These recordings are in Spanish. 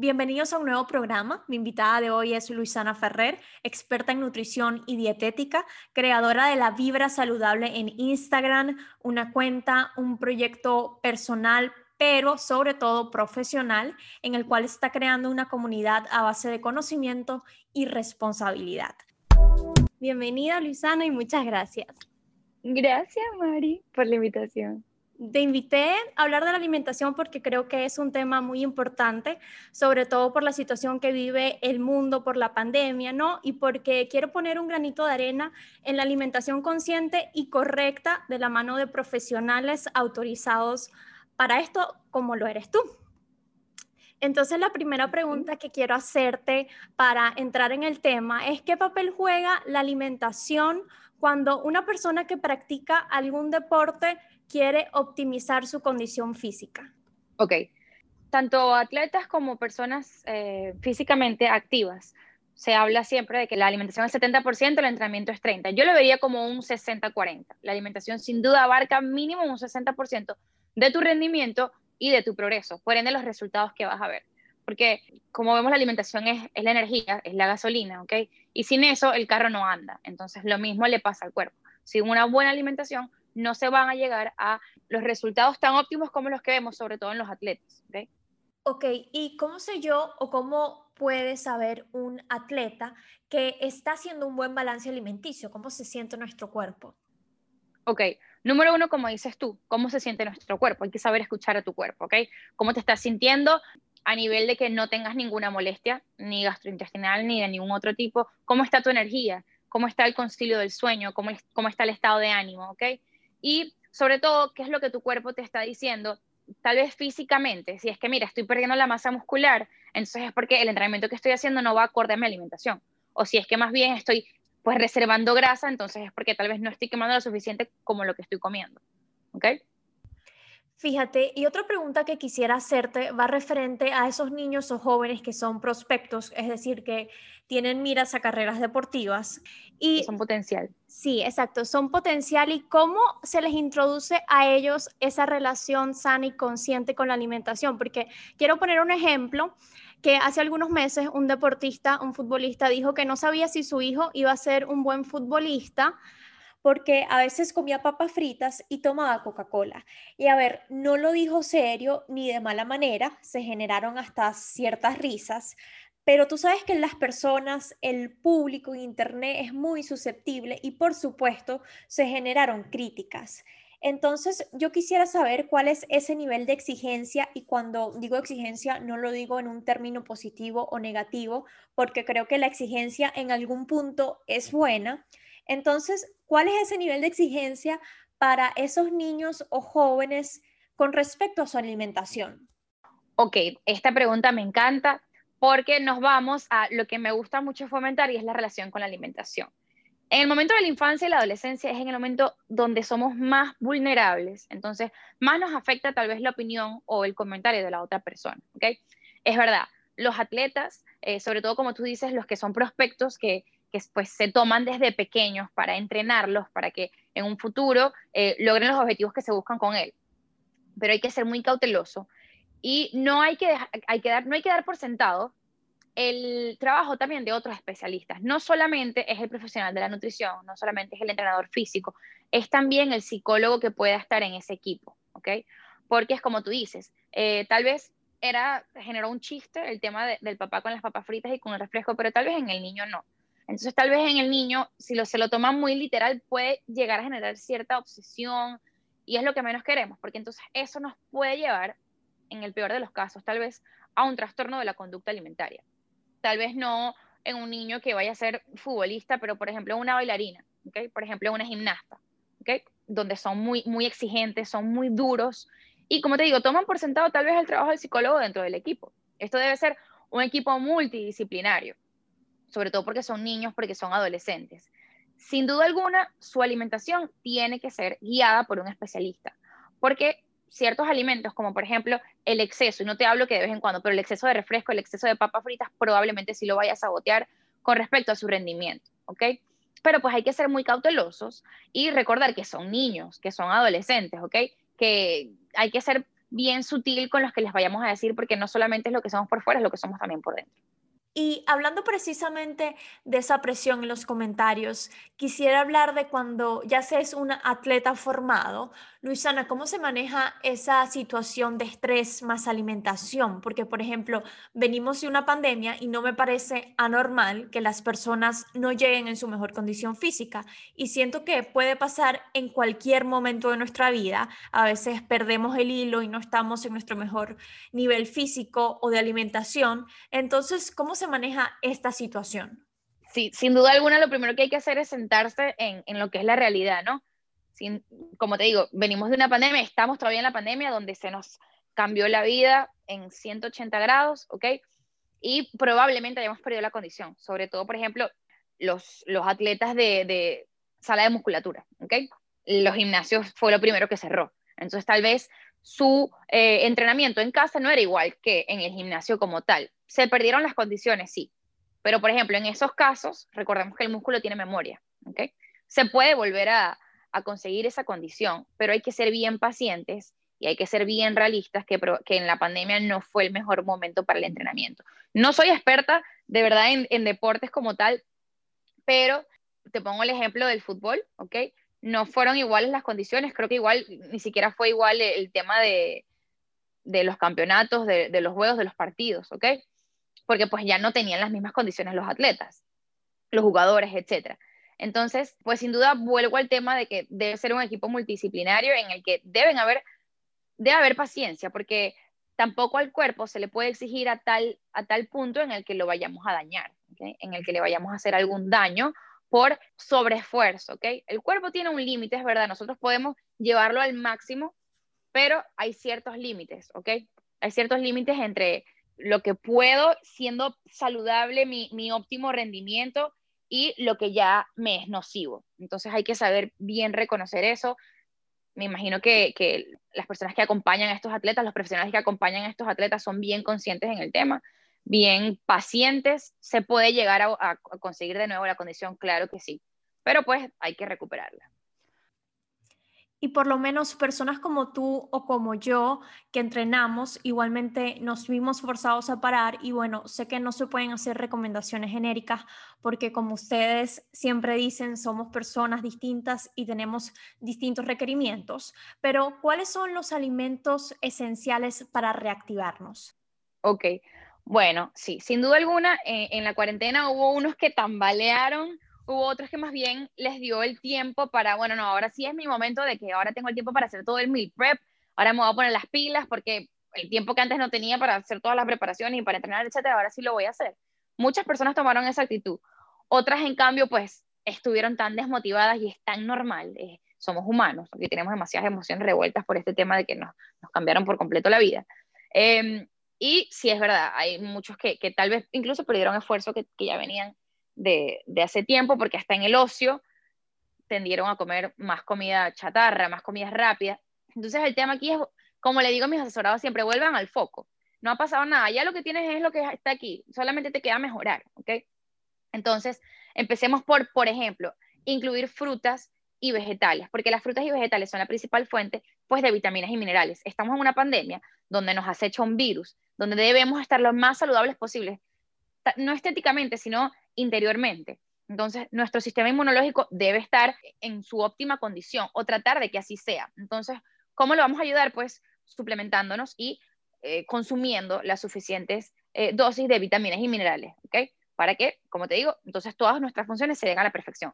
Bienvenidos a un nuevo programa. Mi invitada de hoy es Luisana Ferrer, experta en nutrición y dietética, creadora de la Vibra Saludable en Instagram, una cuenta, un proyecto personal, pero sobre todo profesional, en el cual está creando una comunidad a base de conocimiento y responsabilidad. Bienvenida, Luisana, y muchas gracias. Gracias, Mari, por la invitación. Te invité a hablar de la alimentación porque creo que es un tema muy importante, sobre todo por la situación que vive el mundo por la pandemia, ¿no? Y porque quiero poner un granito de arena en la alimentación consciente y correcta de la mano de profesionales autorizados para esto, como lo eres tú. Entonces, la primera pregunta que quiero hacerte para entrar en el tema es, ¿qué papel juega la alimentación cuando una persona que practica algún deporte quiere optimizar su condición física? Ok, tanto atletas como personas eh, físicamente activas. Se habla siempre de que la alimentación es 70%, el entrenamiento es 30%. Yo lo vería como un 60-40. La alimentación sin duda abarca mínimo un 60% de tu rendimiento y de tu progreso, por ende los resultados que vas a ver. Porque como vemos la alimentación es, es la energía, es la gasolina, ¿ok? Y sin eso el carro no anda. Entonces lo mismo le pasa al cuerpo. Sin una buena alimentación no se van a llegar a los resultados tan óptimos como los que vemos, sobre todo en los atletas. ¿okay? Ok, ¿y cómo sé yo o cómo puede saber un atleta que está haciendo un buen balance alimenticio? ¿Cómo se siente nuestro cuerpo? Ok, número uno, como dices tú, ¿cómo se siente nuestro cuerpo? Hay que saber escuchar a tu cuerpo, ¿ok? ¿Cómo te estás sintiendo a nivel de que no tengas ninguna molestia, ni gastrointestinal, ni de ningún otro tipo? ¿Cómo está tu energía? ¿Cómo está el concilio del sueño? ¿Cómo, cómo está el estado de ánimo? ¿Ok? Y sobre todo qué es lo que tu cuerpo te está diciendo, tal vez físicamente, si es que mira, estoy perdiendo la masa muscular, entonces es porque el entrenamiento que estoy haciendo no va acorde a mi alimentación, o si es que más bien estoy pues reservando grasa, entonces es porque tal vez no estoy quemando lo suficiente como lo que estoy comiendo, ¿ok? Fíjate, y otra pregunta que quisiera hacerte va referente a esos niños o jóvenes que son prospectos, es decir, que tienen miras a carreras deportivas. Y son potencial. Sí, exacto, son potencial. ¿Y cómo se les introduce a ellos esa relación sana y consciente con la alimentación? Porque quiero poner un ejemplo que hace algunos meses un deportista, un futbolista, dijo que no sabía si su hijo iba a ser un buen futbolista porque a veces comía papas fritas y tomaba Coca-Cola. Y a ver, no lo dijo serio ni de mala manera, se generaron hasta ciertas risas, pero tú sabes que las personas, el público Internet es muy susceptible y por supuesto se generaron críticas. Entonces, yo quisiera saber cuál es ese nivel de exigencia y cuando digo exigencia no lo digo en un término positivo o negativo, porque creo que la exigencia en algún punto es buena, entonces, ¿cuál es ese nivel de exigencia para esos niños o jóvenes con respecto a su alimentación? Ok, esta pregunta me encanta porque nos vamos a lo que me gusta mucho fomentar y es la relación con la alimentación. En el momento de la infancia y la adolescencia es en el momento donde somos más vulnerables, entonces más nos afecta tal vez la opinión o el comentario de la otra persona. ¿okay? Es verdad, los atletas, eh, sobre todo como tú dices, los que son prospectos, que que pues, se toman desde pequeños para entrenarlos, para que en un futuro eh, logren los objetivos que se buscan con él. Pero hay que ser muy cauteloso y no hay que, hay que, dar, no hay que dar por sentado el trabajo también de otros especialistas. No solamente es el profesional de la nutrición, no solamente es el entrenador físico, es también el psicólogo que pueda estar en ese equipo, ¿ok? Porque es como tú dices, eh, tal vez era, generó un chiste el tema del papá con las papas fritas y con el refresco, pero tal vez en el niño no. Entonces, tal vez en el niño, si lo, se lo toma muy literal, puede llegar a generar cierta obsesión y es lo que menos queremos, porque entonces eso nos puede llevar, en el peor de los casos, tal vez a un trastorno de la conducta alimentaria. Tal vez no en un niño que vaya a ser futbolista, pero por ejemplo una bailarina, ¿okay? por ejemplo una gimnasta, ¿okay? donde son muy, muy exigentes, son muy duros y como te digo, toman por sentado tal vez el trabajo del psicólogo dentro del equipo. Esto debe ser un equipo multidisciplinario sobre todo porque son niños, porque son adolescentes. Sin duda alguna, su alimentación tiene que ser guiada por un especialista, porque ciertos alimentos, como por ejemplo el exceso, y no te hablo que de vez en cuando, pero el exceso de refresco, el exceso de papas fritas, probablemente sí lo vaya a sabotear con respecto a su rendimiento, ¿ok? Pero pues hay que ser muy cautelosos y recordar que son niños, que son adolescentes, ¿ok? Que hay que ser bien sutil con los que les vayamos a decir, porque no solamente es lo que somos por fuera, es lo que somos también por dentro. Y hablando precisamente de esa presión en los comentarios, quisiera hablar de cuando ya se es un atleta formado. Luisana, ¿cómo se maneja esa situación de estrés más alimentación? Porque, por ejemplo, venimos de una pandemia y no me parece anormal que las personas no lleguen en su mejor condición física. Y siento que puede pasar en cualquier momento de nuestra vida. A veces perdemos el hilo y no estamos en nuestro mejor nivel físico o de alimentación. Entonces, ¿cómo se maneja esta situación? Sí, sin duda alguna lo primero que hay que hacer es sentarse en, en lo que es la realidad, ¿no? Sin, como te digo, venimos de una pandemia, estamos todavía en la pandemia donde se nos cambió la vida en 180 grados, ¿ok? Y probablemente hayamos perdido la condición, sobre todo, por ejemplo, los, los atletas de, de sala de musculatura, ¿ok? Los gimnasios fue lo primero que cerró. Entonces, tal vez su eh, entrenamiento en casa no era igual que en el gimnasio como tal. Se perdieron las condiciones, sí. Pero, por ejemplo, en esos casos, recordemos que el músculo tiene memoria, ¿ok? Se puede volver a, conseguir esa condición, pero hay que ser bien pacientes y hay que ser bien realistas que, que, en la pandemia no fue el mejor momento para el entrenamiento. No soy experta de verdad en, en deportes como tal, pero te pongo el ejemplo del fútbol, ¿ok? no fueron iguales las condiciones, creo que igual ni siquiera fue igual el tema de, los campeonatos, de, los juegos, de los partidos, ¿ok? Porque pues ya no tenían las mismas condiciones los atletas, los jugadores, etc. Entonces, pues sin duda vuelvo al tema de que debe ser un equipo multidisciplinario en el que deben haber, debe haber paciencia, porque tampoco al cuerpo se le puede exigir a tal, a tal punto en el que lo vayamos a dañar, en el que le vayamos a hacer algún daño por sobreesfuerzo, ¿ok? El cuerpo tiene un límite, es verdad, nosotros podemos llevarlo al máximo, pero hay ciertos límites, ¿ok? Hay ciertos límites entre lo que puedo siendo saludable, mi, mi, óptimo rendimiento y lo que ya me es nocivo. Entonces hay que saber bien reconocer eso. Me imagino que, que las personas que acompañan a estos atletas, los profesionales que acompañan a estos atletas son bien conscientes en el tema bien pacientes, se puede llegar a, conseguir de nuevo la condición, claro que sí, pero pues hay que recuperarla. Y por lo menos personas como tú o como yo que entrenamos, igualmente nos vimos forzados a parar y bueno, sé que no se pueden hacer recomendaciones genéricas porque como ustedes siempre dicen, somos personas distintas y tenemos distintos requerimientos, pero ¿cuáles son los alimentos esenciales para reactivarnos? Ok, bueno, sí, sin duda alguna, eh, en la cuarentena hubo unos que tambalearon, hubo otros que más bien les dio el tiempo para, bueno, no, ahora sí es mi momento de que ahora tengo el tiempo para hacer todo el meal prep, ahora me voy a poner las pilas porque el tiempo que antes no tenía para hacer todas las preparaciones y para entrenar, etcétera, ahora sí lo voy a hacer. Muchas personas tomaron esa actitud. Otras, en cambio, pues estuvieron tan desmotivadas y es tan normal. Eh, somos humanos, porque tenemos demasiadas emociones revueltas por este tema de que nos, nos cambiaron por completo la vida. Eh, y sí es verdad, hay muchos que, que tal vez incluso perdieron esfuerzo que, que ya venían de, hace tiempo, porque hasta en el ocio tendieron a comer más comida chatarra, más comida rápida. Entonces el tema aquí es, como le digo a mis asesorados siempre, vuelvan al foco. No ha pasado nada, ya lo que tienes es lo que está aquí, solamente te queda mejorar, ¿ok? Entonces, empecemos por, por ejemplo, incluir frutas y vegetales, porque las frutas y vegetales son la principal fuente pues, de vitaminas y minerales. Estamos en una pandemia donde nos acecha un virus, donde debemos estar lo más saludables posibles, no estéticamente, sino interiormente. Entonces, nuestro sistema inmunológico debe estar en su óptima condición o tratar de que así sea. Entonces, ¿cómo lo vamos a ayudar? Pues suplementándonos y eh, consumiendo las suficientes eh, dosis de vitaminas y minerales, ¿ok? Para que, como te digo, entonces todas nuestras funciones se den a la perfección.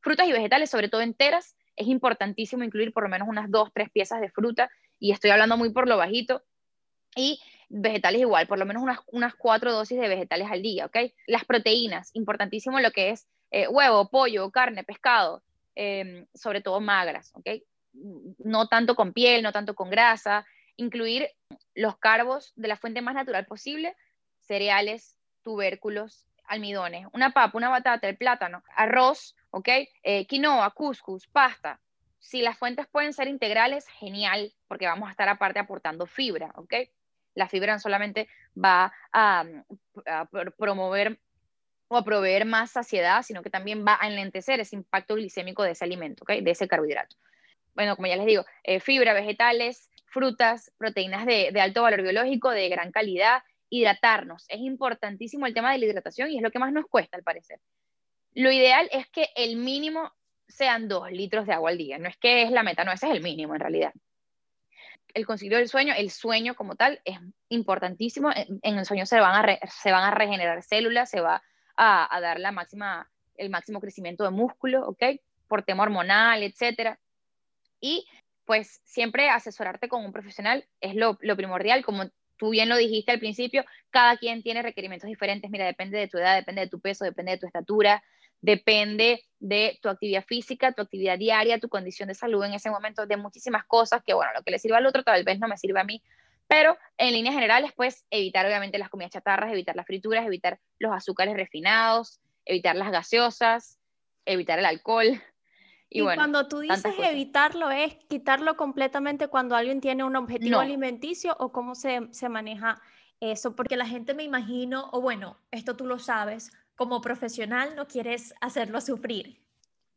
Frutas y vegetales, sobre todo enteras, es importantísimo incluir por lo menos unas dos, tres piezas de fruta, y estoy hablando muy por lo bajito, y vegetales igual, por lo menos unas, unas cuatro dosis de vegetales al día, ¿ok? Las proteínas, importantísimo lo que es eh, huevo, pollo, carne, pescado, em, sobre todo magras, ¿ok? No tanto con piel, no tanto con grasa, incluir los carbos de la fuente más natural posible, cereales, tubérculos, almidones, una papa, una batata, el plátano, arroz, ¿ok? Eh, quinoa, couscous, pasta. Si las fuentes pueden ser integrales, genial, porque vamos a estar aparte aportando fibra, ¿ok? La fibra no solamente va a, promover o a proveer más saciedad, sino que también va a enlentecer ese impacto glicémico de ese alimento, de ese carbohidrato. Bueno, como ya les digo, eh, fibra, vegetales, frutas, proteínas de, de alto valor biológico, de gran calidad, hidratarnos. Es importantísimo el tema de la hidratación y es lo que más nos cuesta al parecer. Lo ideal es que el mínimo sean dos litros de agua al día. No es que es la meta, no, ese es el mínimo en realidad. El conseguir el sueño, el sueño como tal, es importantísimo. En, el sueño se van, a se van a regenerar células, se va a, dar la máxima, el máximo crecimiento de músculo, ¿ok? Por tema hormonal, etcétera. Y pues siempre asesorarte con un profesional es lo, lo primordial, como tú bien lo dijiste al principio, cada quien tiene requerimientos diferentes, mira, depende de tu edad, depende de tu peso, depende de tu estatura, depende de tu actividad física, tu actividad diaria, tu condición de salud en ese momento, de muchísimas cosas que, bueno, lo que le sirva al otro tal vez no me sirva a mí, pero en líneas generales, pues evitar obviamente las comidas chatarras, evitar las frituras, evitar los azúcares refinados, evitar las gaseosas, evitar el alcohol. Y, cuando tú dices evitarlo, ¿es quitarlo completamente cuando alguien tiene un objetivo alimenticio o cómo se, se maneja eso? Porque la gente me imagino, o bueno, esto tú lo sabes, como profesional no quieres hacerlo sufrir.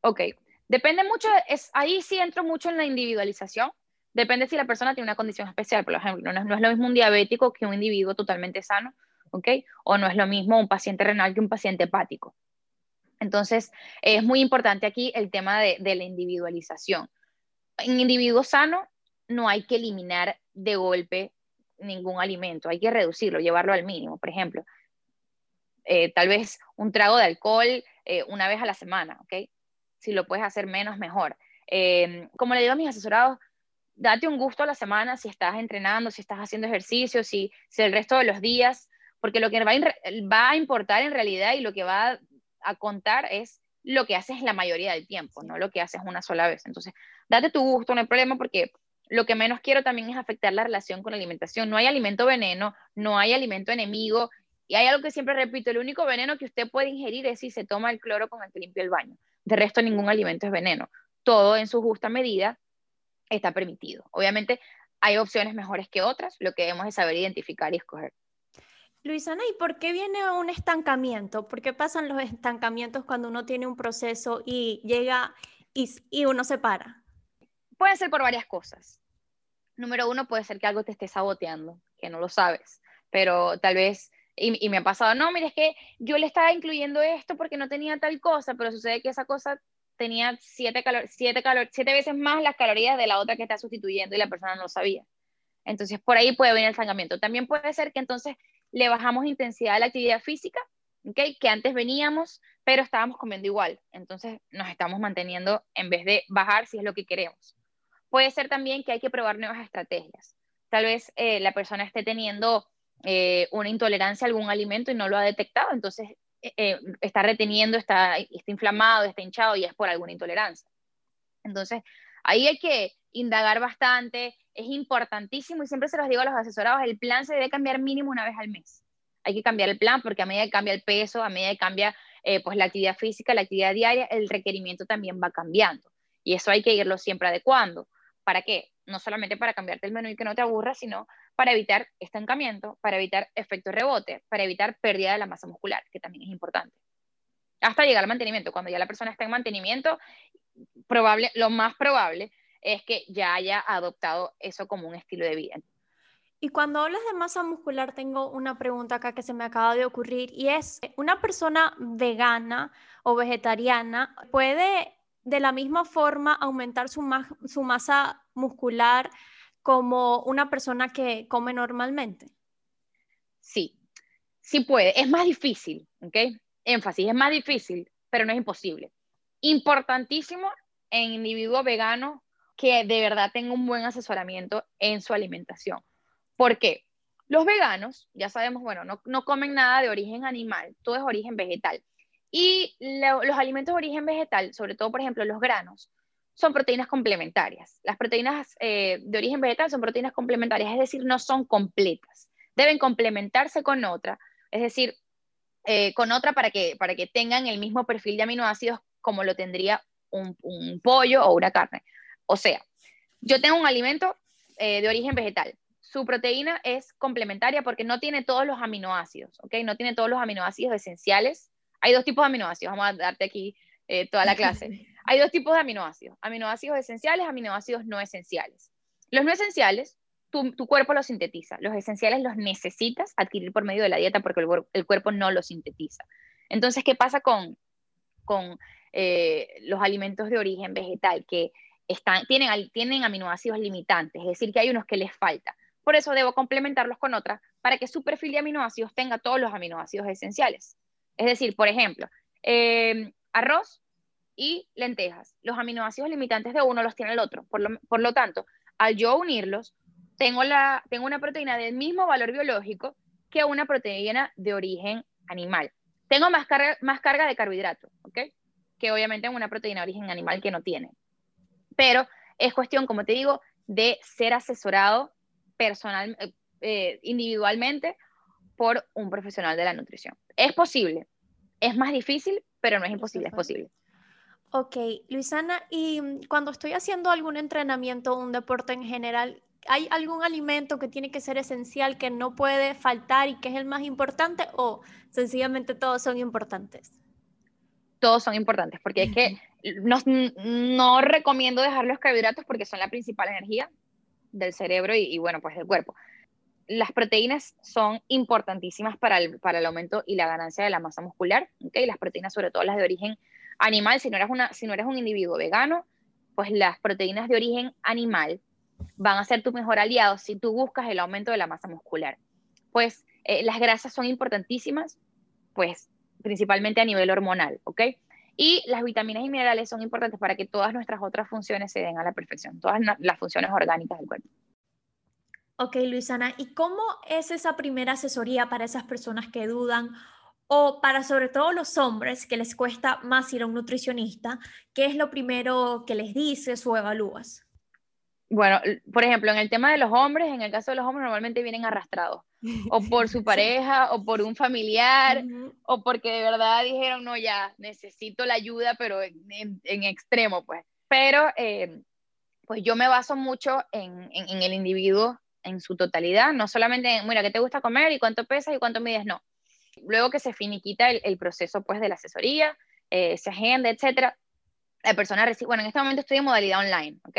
Ok, depende mucho, es, ahí sí entro mucho en la individualización. Depende si la persona tiene una condición especial, por ejemplo, no, es lo mismo un diabético que un individuo totalmente sano, ¿ok? O no es lo mismo un paciente renal que un paciente hepático. Entonces, es muy importante aquí el tema de la individualización. En individuo sano no hay que eliminar de golpe ningún alimento, hay que reducirlo, llevarlo al mínimo. Por ejemplo, eh, tal vez un trago de alcohol eh, una vez a la semana, ¿ok? Si lo puedes hacer menos, mejor. Em, como le digo a mis asesorados, date un gusto a la semana si estás entrenando, si estás haciendo ejercicio, si, el resto de los días, porque lo que va a importar en realidad y lo que va a, contar es lo que haces la mayoría del tiempo, no lo que haces una sola vez. Entonces, date tu gusto, no hay problema, porque lo que menos quiero también es afectar la relación con la alimentación. No hay alimento veneno, no hay alimento enemigo y hay algo que siempre repito, el único veneno que usted puede ingerir es si se toma el cloro con el que limpia el baño. De resto, ningún alimento es veneno. Todo en su justa medida está permitido. Obviamente, hay opciones mejores que otras, lo que debemos es saber identificar y escoger. Luisana, ¿y por qué viene un estancamiento? ¿Por qué pasan los estancamientos cuando uno tiene un proceso y llega y, y uno se para? Puede ser por varias cosas. Número uno, puede ser que algo te esté saboteando, que no lo sabes, pero tal vez y, me ha pasado, no, mire, es que yo le estaba incluyendo esto porque no tenía tal cosa, pero sucede que esa cosa tenía siete, calor, siete, calor, siete veces más las calorías de la otra que está sustituyendo y la persona no lo sabía. Entonces, por ahí puede venir el estancamiento. También puede ser que entonces le bajamos intensidad a la actividad física, que antes veníamos, pero estábamos comiendo igual. Entonces, nos estamos manteniendo en vez de bajar si es lo que queremos. Puede ser también que hay que probar nuevas estrategias. Tal vez eh, la persona esté teniendo eh, una intolerancia a algún alimento y no lo ha detectado, entonces eh, eh, está reteniendo, está, está inflamado, está hinchado y es por alguna intolerancia. Entonces, ahí hay que indagar bastante, es importantísimo y siempre se los digo a los asesorados, el plan se debe cambiar mínimo una vez al mes. Hay que cambiar el plan porque a medida que cambia el peso, a medida que cambia pues la actividad física, la actividad diaria, el requerimiento también va cambiando. Y eso hay que irlo siempre adecuando. ¿Para qué? No solamente para cambiarte el menú y que no te aburra, sino para evitar estancamiento, para evitar efecto rebote, para evitar pérdida de la masa muscular, que también es importante. Hasta llegar al mantenimiento. Cuando ya la persona está en mantenimiento, probable, lo más probable es que ya haya adoptado eso como un estilo de vida. Y cuando hablas de masa muscular, tengo una pregunta acá que se me acaba de ocurrir y es, ¿una persona vegana o vegetariana puede de la misma forma aumentar su, masa muscular como una persona que come normalmente? Sí, sí puede. Es más difícil, ¿ok? Énfasis, es más difícil, pero no es imposible. Importantísimo en individuo vegano que de verdad tenga un buen asesoramiento en su alimentación. ¿Por qué? Los veganos, ya sabemos, bueno, no, no comen nada de origen animal, todo es origen vegetal. Y los alimentos de origen vegetal, sobre todo, por ejemplo, los granos, son proteínas complementarias. Las proteínas eh, de origen vegetal son proteínas complementarias, es decir, no son completas. Deben complementarse con otra, es decir, eh, con otra para que, para que tengan el mismo perfil de aminoácidos como lo tendría un, pollo o una carne. O sea, yo tengo un alimento eh, de origen vegetal. Su proteína es complementaria porque no tiene todos los aminoácidos, ¿ok? No tiene todos los aminoácidos esenciales. Hay dos tipos de aminoácidos, vamos a darte aquí toda la clase. Hay dos tipos de aminoácidos, aminoácidos esenciales, aminoácidos no esenciales. Los no esenciales tu, cuerpo los sintetiza. Los esenciales los necesitas adquirir por medio de la dieta porque el, cuerpo no los sintetiza. Entonces, ¿qué pasa con, con eh, los alimentos de origen vegetal? Que están, tienen, tienen aminoácidos limitantes, es decir, que hay unos que les falta. Por eso debo complementarlos con otras para que su perfil de aminoácidos tenga todos los aminoácidos esenciales. Es decir, por ejemplo, eh, arroz y lentejas. Los aminoácidos limitantes de uno los tiene el otro. Por lo, por lo tanto, al yo unirlos, tengo, la, tengo una proteína del mismo valor biológico que una proteína de origen animal. Tengo más carga, más carga de carbohidratos, ¿ok? Que obviamente una proteína de origen animal que no tiene. Pero es cuestión, como te digo, de ser asesorado personal, eh, individualmente por un profesional de la nutrición. Es posible, es más difícil, pero no es imposible, es posible. Ok, Luisana, y cuando estoy haciendo algún entrenamiento o un deporte en general, ¿Hay algún alimento que tiene que ser esencial, que no puede faltar y que es el más importante o sencillamente todos son importantes? Todos son importantes porque es que no, recomiendo dejar los carbohidratos porque son la principal energía del cerebro y, bueno, pues del cuerpo. Las proteínas son importantísimas para el, para el aumento y la ganancia de la masa muscular, ¿okay? Las proteínas, sobre todo las de origen animal, si no eres, una, si no eres un individuo vegano, pues las proteínas de origen animal van a ser tu mejor aliado si tú buscas el aumento de la masa muscular. Pues eh, las grasas son importantísimas, pues principalmente a nivel hormonal, ¿ok? Y las vitaminas y minerales son importantes para que todas nuestras otras funciones se den a la perfección, todas las funciones orgánicas del cuerpo. Ok, Luisana, ¿y cómo es esa primera asesoría para esas personas que dudan o para sobre todo los hombres que les cuesta más ir a un nutricionista? ¿Qué es lo primero que les dices o evalúas? bueno, por ejemplo, en el tema de los hombres, en el caso de los hombres normalmente vienen arrastrados, o por su pareja, o por un familiar, o porque de verdad dijeron, no, ya, necesito la ayuda, pero en, extremo, pues. Pero, eh, pues yo me baso mucho en, el individuo en su totalidad, no solamente en, mira, ¿qué te gusta comer y cuánto pesas y cuánto mides? No. Luego que se finiquita el, proceso, pues, de la asesoría, eh, se agenda, etcétera, la persona recibe, bueno, en este momento estoy en modalidad online, ¿ok?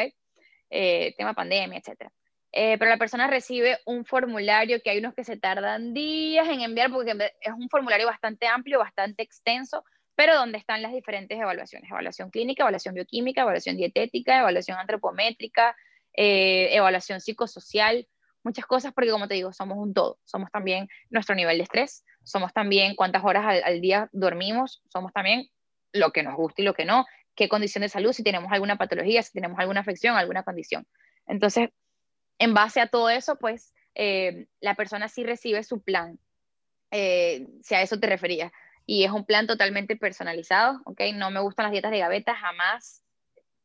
eh, tema pandemia, etc. Eh, pero la persona recibe un formulario que hay unos que se tardan días en enviar porque es un formulario bastante amplio, bastante extenso, pero donde están las diferentes evaluaciones, evaluación clínica, evaluación bioquímica, evaluación dietética, evaluación antropométrica, eh, evaluación psicosocial, muchas cosas porque como te digo, somos un todo, somos también nuestro nivel de estrés, somos también cuántas horas al día dormimos, somos también lo que nos gusta y lo que no, qué condición de salud, si tenemos alguna patología, si tenemos alguna afección, alguna condición. Entonces, en base a todo eso, pues eh, la persona sí recibe su plan, eh, si a eso te referías. Y es un plan totalmente personalizado, ¿ok? No me gustan las dietas de gaveta, jamás,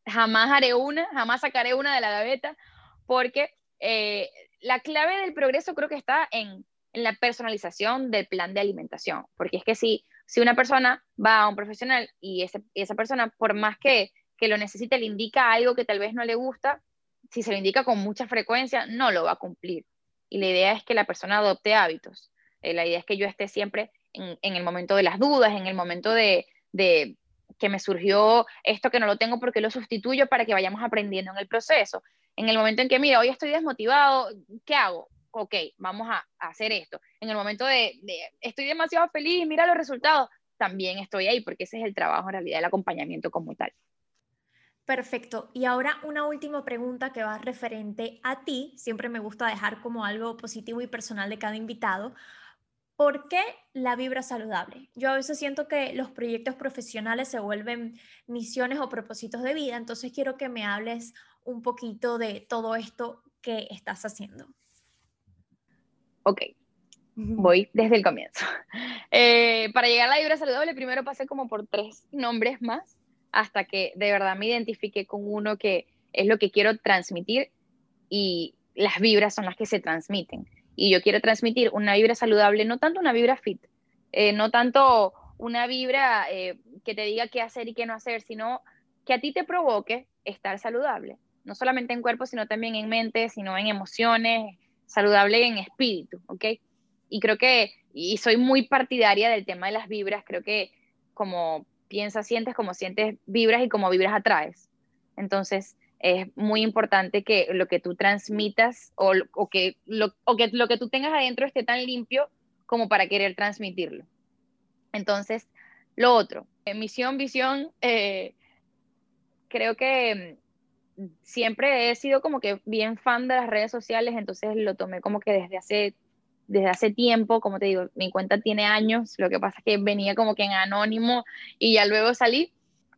jamás haré una, jamás sacaré una de la gaveta, porque eh, la clave del progreso creo que está en, en la personalización del plan de alimentación, porque es que si si una persona va a un profesional y esa persona, por más que, lo necesite, le indica algo que tal vez no le gusta, si se lo indica con mucha frecuencia, no lo va a cumplir. Y la idea es que la persona adopte hábitos. Eh, la idea es que yo esté siempre en, el momento de las dudas, en el momento de, que me surgió esto que no lo tengo porque lo sustituyo para que vayamos aprendiendo en el proceso. En el momento en que, mira, hoy estoy desmotivado, ¿qué hago? ok, vamos a, hacer esto. En el momento de, estoy demasiado feliz, mira los resultados, también estoy ahí, porque ese es el trabajo en realidad, el acompañamiento como tal. Perfecto. Y ahora una última pregunta que va referente a ti. Siempre me gusta dejar como algo positivo y personal de cada invitado. ¿Por qué la vibra saludable? Yo a veces siento que los proyectos profesionales se vuelven misiones o propósitos de vida, entonces quiero que me hables un poquito de todo esto que estás haciendo ok, voy desde el comienzo. Eh, para llegar a la vibra saludable, primero pasé como por tres nombres más, hasta que de verdad me identifiqué con uno que es lo que quiero transmitir y las vibras son las que se transmiten. Y yo quiero transmitir una vibra saludable, no tanto una vibra fit, eh, no tanto una vibra eh, que te diga qué hacer y qué no hacer, sino que a ti te provoque estar saludable, no solamente en cuerpo, sino también en mente, sino en emociones, saludable en espíritu, ¿ok? Y creo que, y soy muy partidaria del tema de las vibras, creo que como piensas, sientes, como sientes vibras y como vibras atraes. Entonces, es muy importante que lo que tú transmitas o, que, lo, que lo que tú tengas adentro esté tan limpio como para querer transmitirlo. Entonces, lo otro, misión, visión, eh, creo que mm, siempre he sido como que bien fan de las redes sociales, entonces lo tomé como que desde hace, desde hace tiempo, como te digo, mi cuenta tiene años, lo que pasa es que venía como que en anónimo y ya luego salí,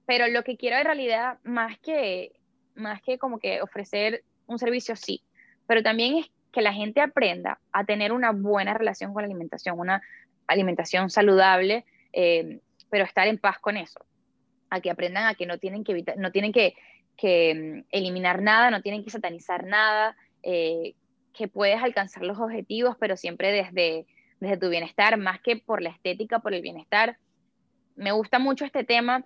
pero lo que quiero en realidad, más que más que como que ofrecer un servicio, sí, pero también es que la gente aprenda a tener una buena relación con la alimentación, una alimentación saludable, eh, pero estar en paz con eso, a que aprendan a que no tienen que evitar, no tienen que, que mm, eliminar nada, no tienen que satanizar nada, eh, que puedes alcanzar los objetivos, pero siempre desde, desde tu bienestar, más que por la estética, por el bienestar. Me gusta mucho este tema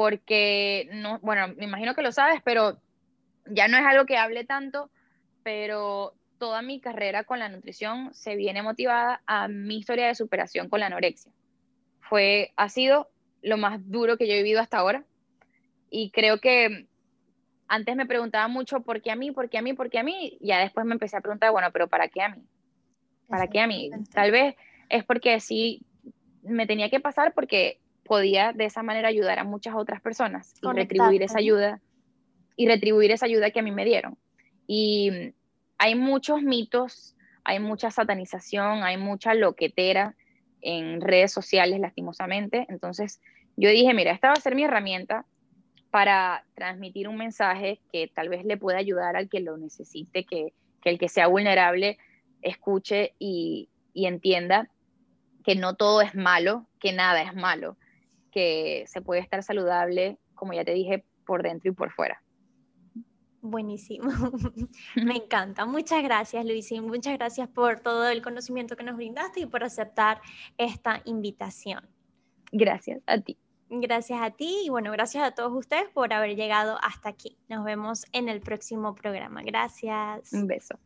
porque, no, bueno, me imagino que lo sabes, pero ya no es algo que hable tanto, pero toda mi carrera con la nutrición se viene motivada a mi historia de superación con la anorexia. Fue, ha sido lo más duro que yo he vivido hasta ahora y creo que antes me preguntaba mucho por qué a mí, por qué a mí, por qué a mí, y ya después me empecé a preguntar, bueno, pero ¿para qué a mí? ¿Para qué a mí? Tal vez es porque sí me tenía que pasar porque podía de esa manera ayudar a muchas otras personas y retribuir esa ayuda y retribuir esa ayuda que a mí me dieron. Y hay muchos mitos, hay mucha satanización, hay mucha loquetera en redes sociales lastimosamente. Entonces yo dije, mira, esta va a ser mi herramienta para transmitir un mensaje que tal vez le pueda ayudar al que lo necesite, que, que el que sea vulnerable escuche y, y entienda que no todo es malo, que nada es malo, que se puede estar saludable, como ya te dije, por dentro y por fuera. Buenísimo, me encanta. Muchas gracias, Luis, y muchas gracias por todo el conocimiento que nos brindaste y por aceptar esta invitación. Gracias a ti. Gracias a ti y bueno, gracias a todos ustedes por haber llegado hasta aquí. Nos vemos en el próximo programa. Gracias. Un beso.